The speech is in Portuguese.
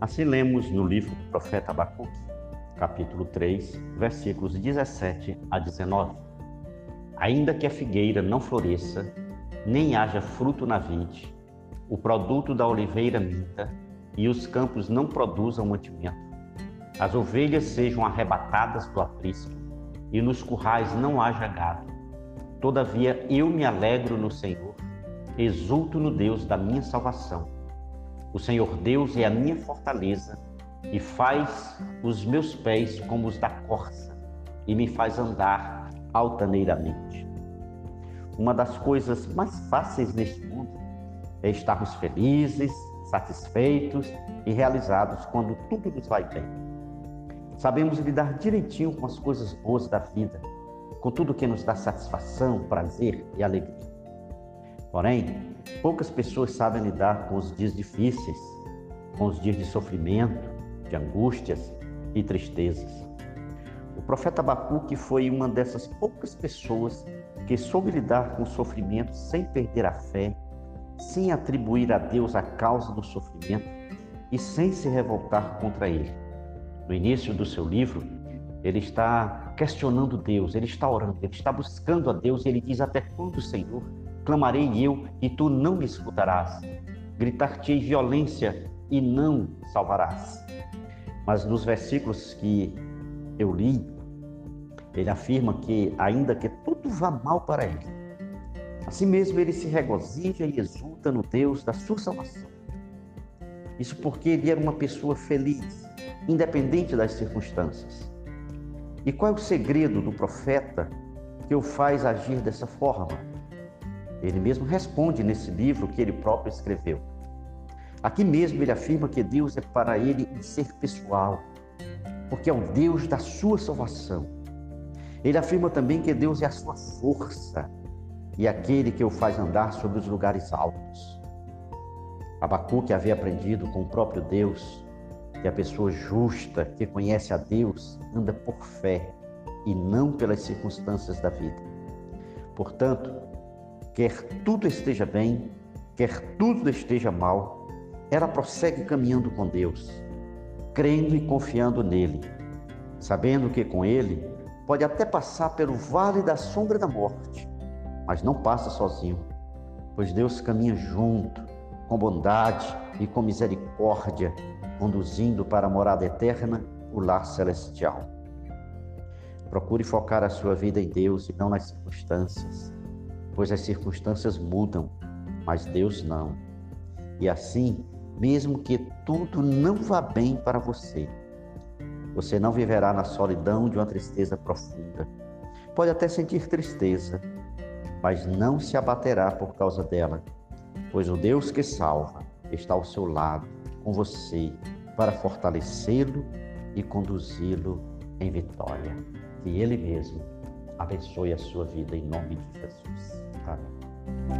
Assim lemos no livro do profeta Abacuque, capítulo 3, versículos 17 a 19. Ainda que a figueira não floresça, nem haja fruto na vide, o produto da oliveira minta e os campos não produzam mantimento, as ovelhas sejam arrebatadas do aprisco e nos currais não haja gado. Todavia eu me alegro no Senhor, exulto no Deus da minha salvação o Senhor Deus é a minha fortaleza e faz os meus pés como os da corça e me faz andar altaneiramente. Uma das coisas mais fáceis neste mundo é estarmos felizes, satisfeitos e realizados quando tudo nos vai bem. Sabemos lidar direitinho com as coisas boas da vida, com tudo que nos dá satisfação, prazer e alegria. Porém, Poucas pessoas sabem lidar com os dias difíceis, com os dias de sofrimento, de angústias e tristezas. O profeta Abacuque foi uma dessas poucas pessoas que soube lidar com o sofrimento sem perder a fé, sem atribuir a Deus a causa do sofrimento e sem se revoltar contra ele. No início do seu livro, ele está questionando Deus, ele está orando, ele está buscando a Deus e ele diz: Até quando, Senhor, clamarei eu e tu não me escutarás. Gritar-te-ei violência e não salvarás. Mas nos versículos que eu li, ele afirma que, ainda que tudo vá mal para ele, assim mesmo ele se regozija e exulta no Deus da sua salvação. Isso porque ele era uma pessoa feliz, independente das circunstâncias. E qual é o segredo do profeta que o faz agir dessa forma? Ele mesmo responde nesse livro que ele próprio escreveu. Aqui mesmo ele afirma que Deus é para ele um ser pessoal, porque é o Deus da sua salvação. Ele afirma também que Deus é a sua força e aquele que o faz andar sobre os lugares altos. Abacuque havia aprendido com o próprio Deus que a pessoa justa que conhece a Deus anda por fé e não pelas circunstâncias da vida. Portanto, quer tudo esteja bem, quer tudo esteja mal, ela prossegue caminhando com Deus, crendo e confiando nele, sabendo que com ele pode até passar pelo vale da sombra da morte, mas não passa sozinho, pois Deus caminha junto, com bondade e com misericórdia, conduzindo para a morada eterna, o lar celestial. Procure focar a sua vida em Deus e não nas circunstâncias pois as circunstâncias mudam, mas Deus não. E assim, mesmo que tudo não vá bem para você, você não viverá na solidão de uma tristeza profunda. Pode até sentir tristeza, mas não se abaterá por causa dela, pois o Deus que salva está ao seu lado, com você, para fortalecê-lo e conduzi-lo em vitória. Que Ele mesmo abençoe a sua vida em nome de Jesus. Amém.